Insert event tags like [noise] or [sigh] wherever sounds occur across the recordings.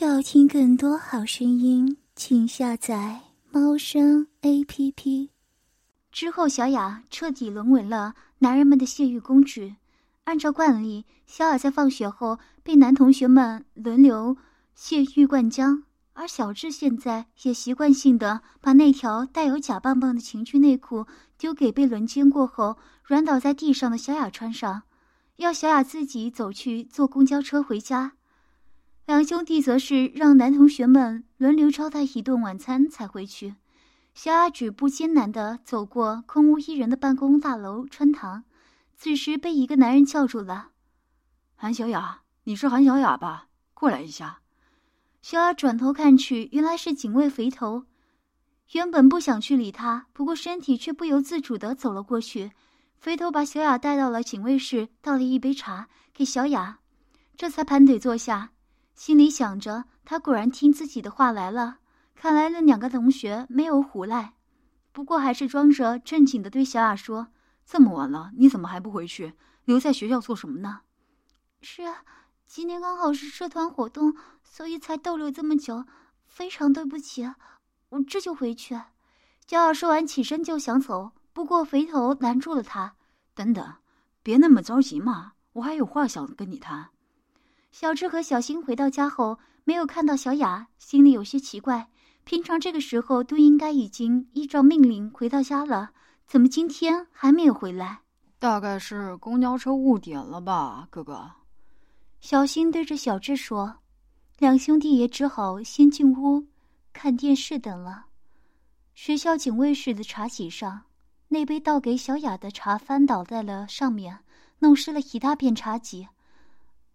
要听更多好声音，请下载猫声 A P P。之后，小雅彻底沦为了男人们的泄欲工具。按照惯例，小雅在放学后被男同学们轮流泄欲灌浆，而小智现在也习惯性的把那条带有假棒棒的情趣内裤丢给被轮奸过后软倒在地上的小雅穿上，要小雅自己走去坐公交车回家。两兄弟则是让男同学们轮流招待一顿晚餐才回去。小雅举步艰难地走过空无一人的办公大楼穿堂，此时被一个男人叫住了：“韩小雅，你是韩小雅吧？过来一下。”小雅转头看去，原来是警卫肥头。原本不想去理他，不过身体却不由自主地走了过去。肥头把小雅带到了警卫室，倒了一杯茶给小雅，这才盘腿坐下。心里想着，他果然听自己的话来了。看来那两个同学没有胡来，不过还是装着正经的对小雅说：“这么晚了，你怎么还不回去？留在学校做什么呢？”“是啊，今天刚好是社团活动，所以才逗留这么久。非常对不起，我这就回去。”小雅说完起身就想走，不过肥头拦住了他：“等等，别那么着急嘛，我还有话想跟你谈。”小智和小新回到家后，没有看到小雅，心里有些奇怪。平常这个时候都应该已经依照命令回到家了，怎么今天还没有回来？大概是公交车误点了吧，哥哥。小新对着小智说。两兄弟也只好先进屋看电视等了。学校警卫室的茶几上，那杯倒给小雅的茶翻倒在了上面，弄湿了一大片茶几。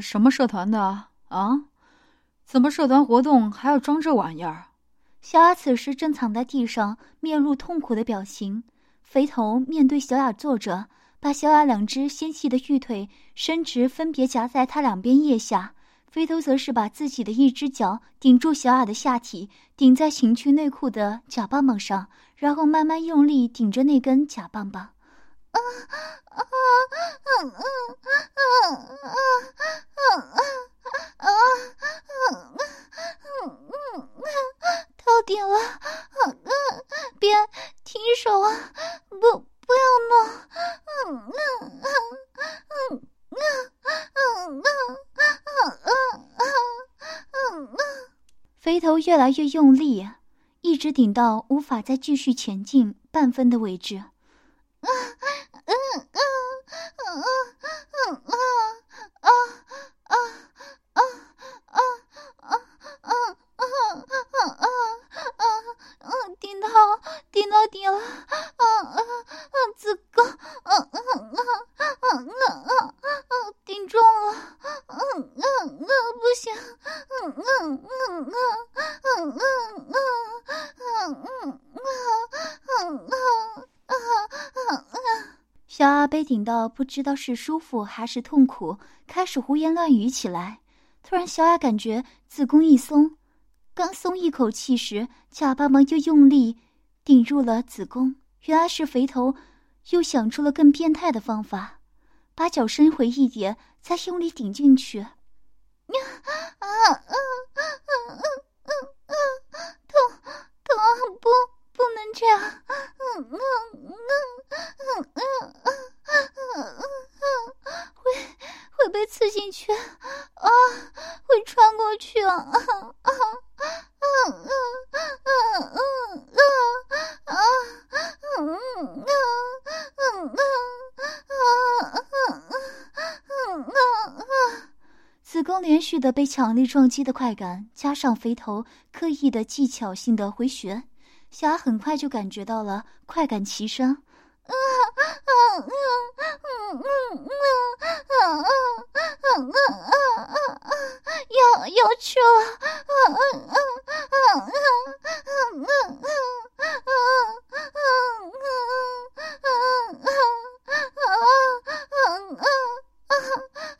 什么社团的啊？怎么社团活动还要装这玩意儿？小雅此时正躺在地上，面露痛苦的表情。肥头面对小雅坐着，把小雅两只纤细的玉腿伸直，分别夹在她两边腋下。肥头则是把自己的一只脚顶住小雅的下体，顶在情趣内裤的假棒棒上，然后慢慢用力顶着那根假棒棒。啊啊啊啊啊啊啊啊啊啊啊啊啊啊啊啊啊，到顶了，啊啊，别停手啊，不不要弄，啊啊，啊啊，啊啊，啊啊，啊啊，啊啊，肥头越来越用力，一直顶到无法再继续前进半分的位置。被顶到，不知道是舒服还是痛苦，开始胡言乱语起来。突然，小雅感觉子宫一松。刚松一口气时，假棒棒又用力顶入了子宫。原来是肥头又想出了更变态的方法，把脚伸回一点，再用力顶进去。刚连续的被强力撞击的快感，加上肥头刻意的技巧性的回旋，小阿很快就感觉到了快感齐升。啊啊啊啊啊啊啊啊啊啊啊啊！啊啊去了！啊啊啊啊啊啊啊啊啊啊啊啊啊啊啊啊啊！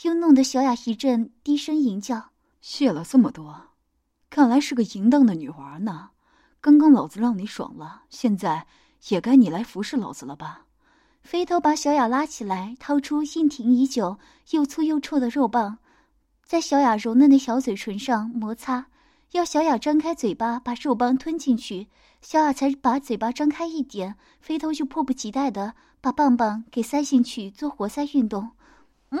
又弄得小雅一阵低声吟叫：“谢了这么多，看来是个淫荡的女娃呢。刚刚老子让你爽了，现在也该你来服侍老子了吧？”飞头把小雅拉起来，掏出硬挺已久、又粗又臭的肉棒，在小雅柔嫩的小嘴唇上摩擦。要小雅张开嘴巴把肉棒吞进去，小雅才把嘴巴张开一点，飞头就迫不及待的把棒棒给塞进去做活塞运动。嗯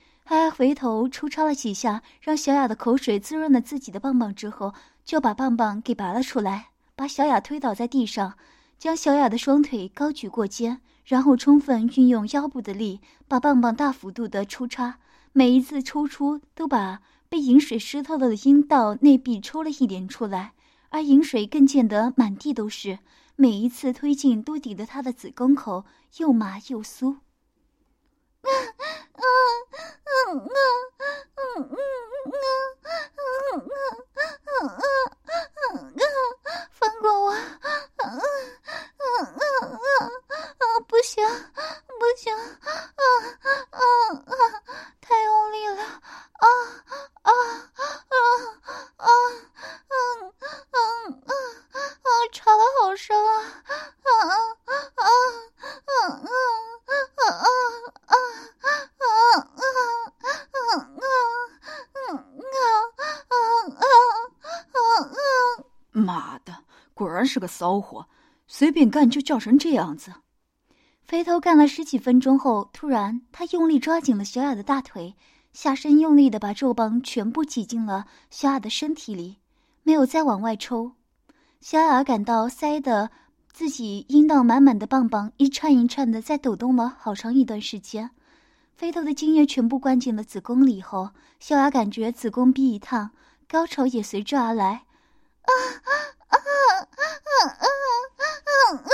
他回头抽插了几下，让小雅的口水滋润了自己的棒棒之后，就把棒棒给拔了出来，把小雅推倒在地上，将小雅的双腿高举过肩，然后充分运用腰部的力，把棒棒大幅度的抽插。每一次抽出，都把被饮水湿透了的阴道内壁抽了一点出来。而饮水更溅得满地都是，每一次推进都抵得他的子宫口又麻又酥。[laughs] 啊啊嗯啊，嗯嗯嗯啊，嗯啊，嗯啊，嗯啊，放过我！啊是个骚货，随便干就叫成这样子。肥头干了十几分钟后，突然他用力抓紧了小雅的大腿，下身用力的把肉棒全部挤进了小雅的身体里。没有再往外抽，小雅感到塞的自己阴道满满的棒棒一颤一颤的在抖动了好长一段时间。肥头的精液全部灌进了子宫里后，小雅感觉子宫壁一烫，高潮也随之而来。啊啊啊啊啊啊！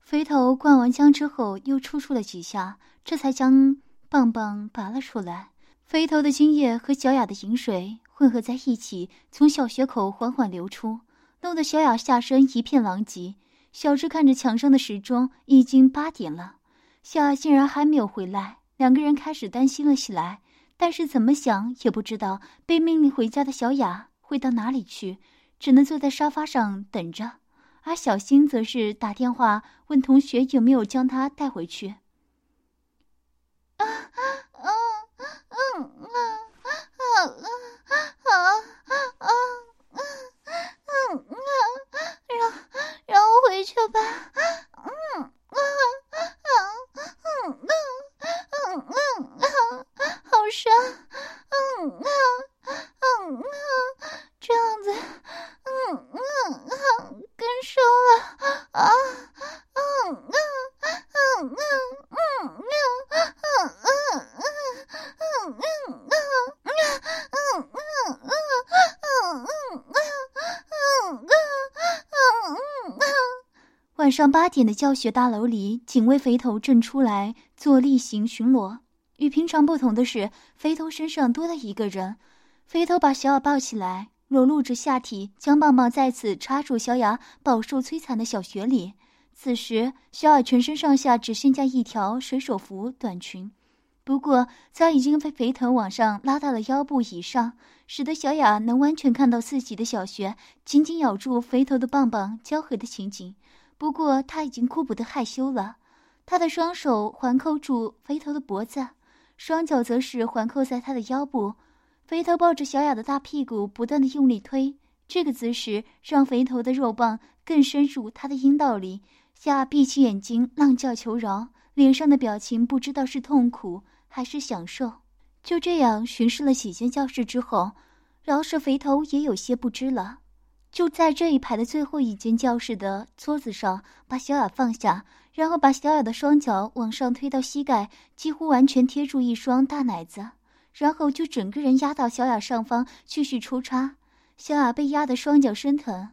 飞头灌完浆之后又抽搐了几下，这才将棒棒拔了出来。肥头的精液和小雅的饮水。混合在一起，从小穴口缓缓流出，弄得小雅下身一片狼藉。小智看着墙上的时钟，已经八点了，小雅竟然还没有回来，两个人开始担心了起来。但是怎么想也不知道被命令回家的小雅会到哪里去，只能坐在沙发上等着。而小新则是打电话问同学有没有将他带回去。啊 [laughs] 啊晚上八点的教学大楼里，警卫肥头正出来做例行巡逻。与平常不同的是，肥头身上多了一个人。肥头把小雅抱起来，裸露着下体，将棒棒再次插入小雅饱受摧残的小穴里。此时，小雅全身上下只剩下一条水手服短裙，不过早已经被肥头往上拉到了腰部以上，使得小雅能完全看到自己的小穴紧紧咬住肥头的棒棒交合的情景。不过他已经顾不得害羞了，他的双手环扣住肥头的脖子，双脚则是环扣在他的腰部。肥头抱着小雅的大屁股，不断的用力推，这个姿势让肥头的肉棒更深入他的阴道里，小雅闭起眼睛，浪叫求饶，脸上的表情不知道是痛苦还是享受。就这样巡视了几间教室之后，饶是肥头也有些不知了。就在这一排的最后一间教室的桌子上，把小雅放下，然后把小雅的双脚往上推到膝盖，几乎完全贴住一双大奶子，然后就整个人压到小雅上方继续抽插。小雅被压得双脚生疼。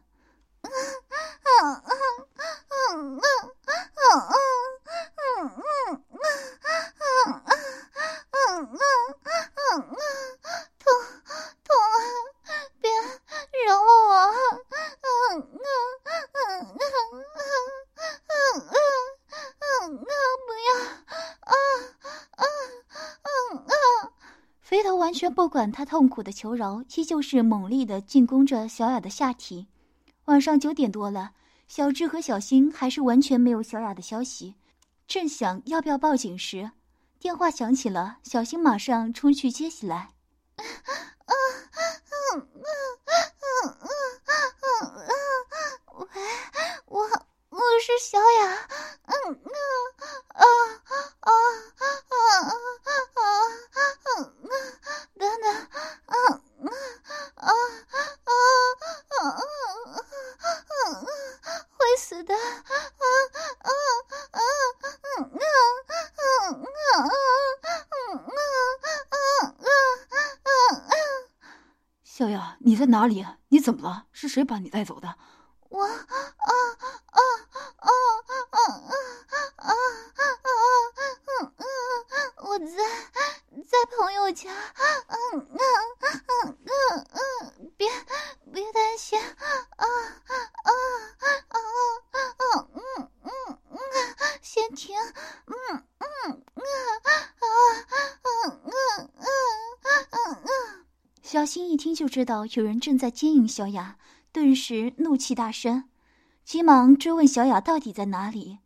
肥头完全不管他痛苦的求饶，依旧是猛烈的进攻着小雅的下体。晚上九点多了，小智和小新还是完全没有小雅的消息。正想要不要报警时，电话响起了，小新马上冲去接起来。[laughs] 喂，我我是小雅。阿里？你怎么了？是谁把你带走的？我啊啊啊啊啊啊啊！我在在朋友家。嗯嗯嗯嗯嗯，别别担心。啊啊啊啊嗯嗯嗯，先停。嗯嗯嗯啊嗯嗯嗯嗯嗯。小新一听就知道有人正在奸淫小雅。顿时怒气大升，急忙追问小雅到底在哪里。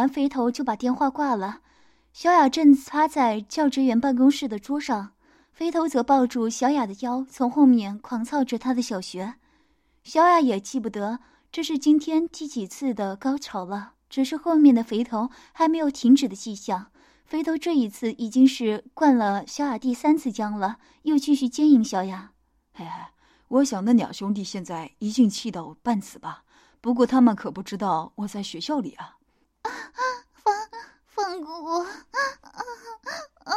完，肥头就把电话挂了。小雅正趴在教职员办公室的桌上，肥头则抱住小雅的腰，从后面狂操着她的小穴。小雅也记不得这是今天第几次的高潮了，只是后面的肥头还没有停止的迹象。肥头这一次已经是灌了小雅第三次浆了，又继续奸淫小雅。嘿嘿，我想那两兄弟现在一定气到半死吧？不过他们可不知道我在学校里啊！放放过我！啊啊啊啊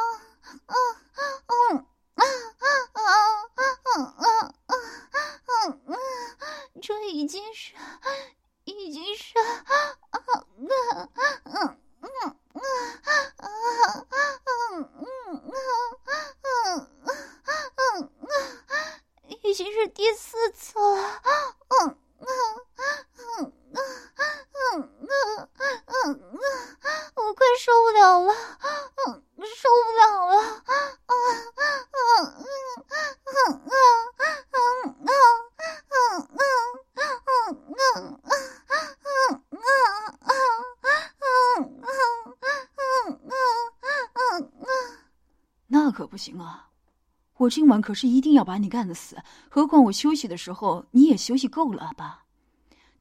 我今晚可是一定要把你干的死。何况我休息的时候，你也休息够了吧？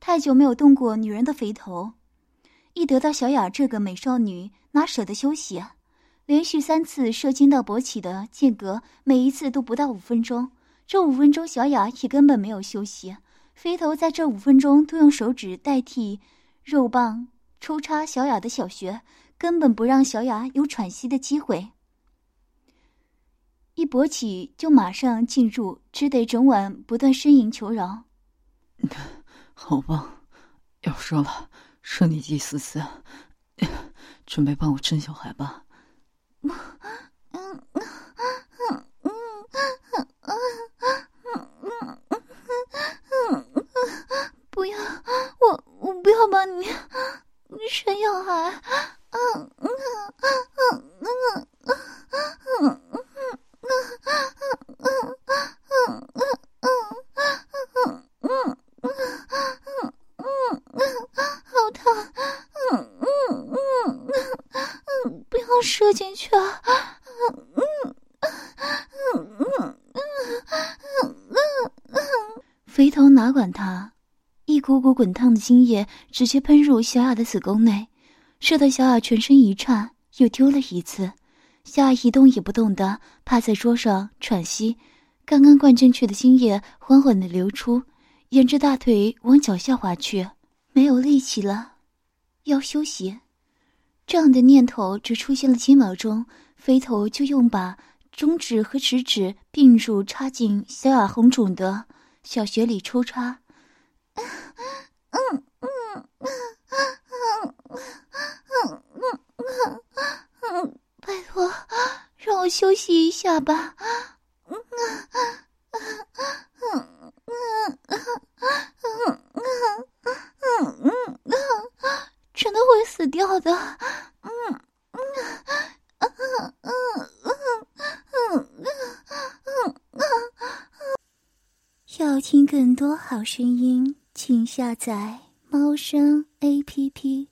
太久没有动过女人的肥头，一得到小雅这个美少女，哪舍得休息啊？连续三次射精到勃起的间隔，每一次都不到五分钟。这五分钟，小雅也根本没有休息。肥头在这五分钟都用手指代替肉棒抽插小雅的小穴，根本不让小雅有喘息的机会。一勃起就马上进入，只得整晚不断呻吟求饶。[laughs] 好吧，要说了，说你第四次，[laughs] 准备帮我生小孩吧。[laughs] 一股股滚烫的精液直接喷入小雅的子宫内。射得小雅全身一颤，又丢了一次。小雅一动也不动的趴在桌上喘息，刚刚灌进去的精液缓缓的流出，沿着大腿往脚下滑去，没有力气了，要休息。这样的念头只出现了几秒钟，飞头就用把中指和食指并入插进小雅红肿的小穴里抽插。嗯嗯嗯嗯嗯嗯嗯嗯，拜托，让我休息一下吧。嗯嗯嗯嗯嗯嗯嗯嗯嗯，真的会死掉的。嗯嗯嗯嗯嗯嗯嗯嗯。要听更多好声音，请下载猫声 A P P。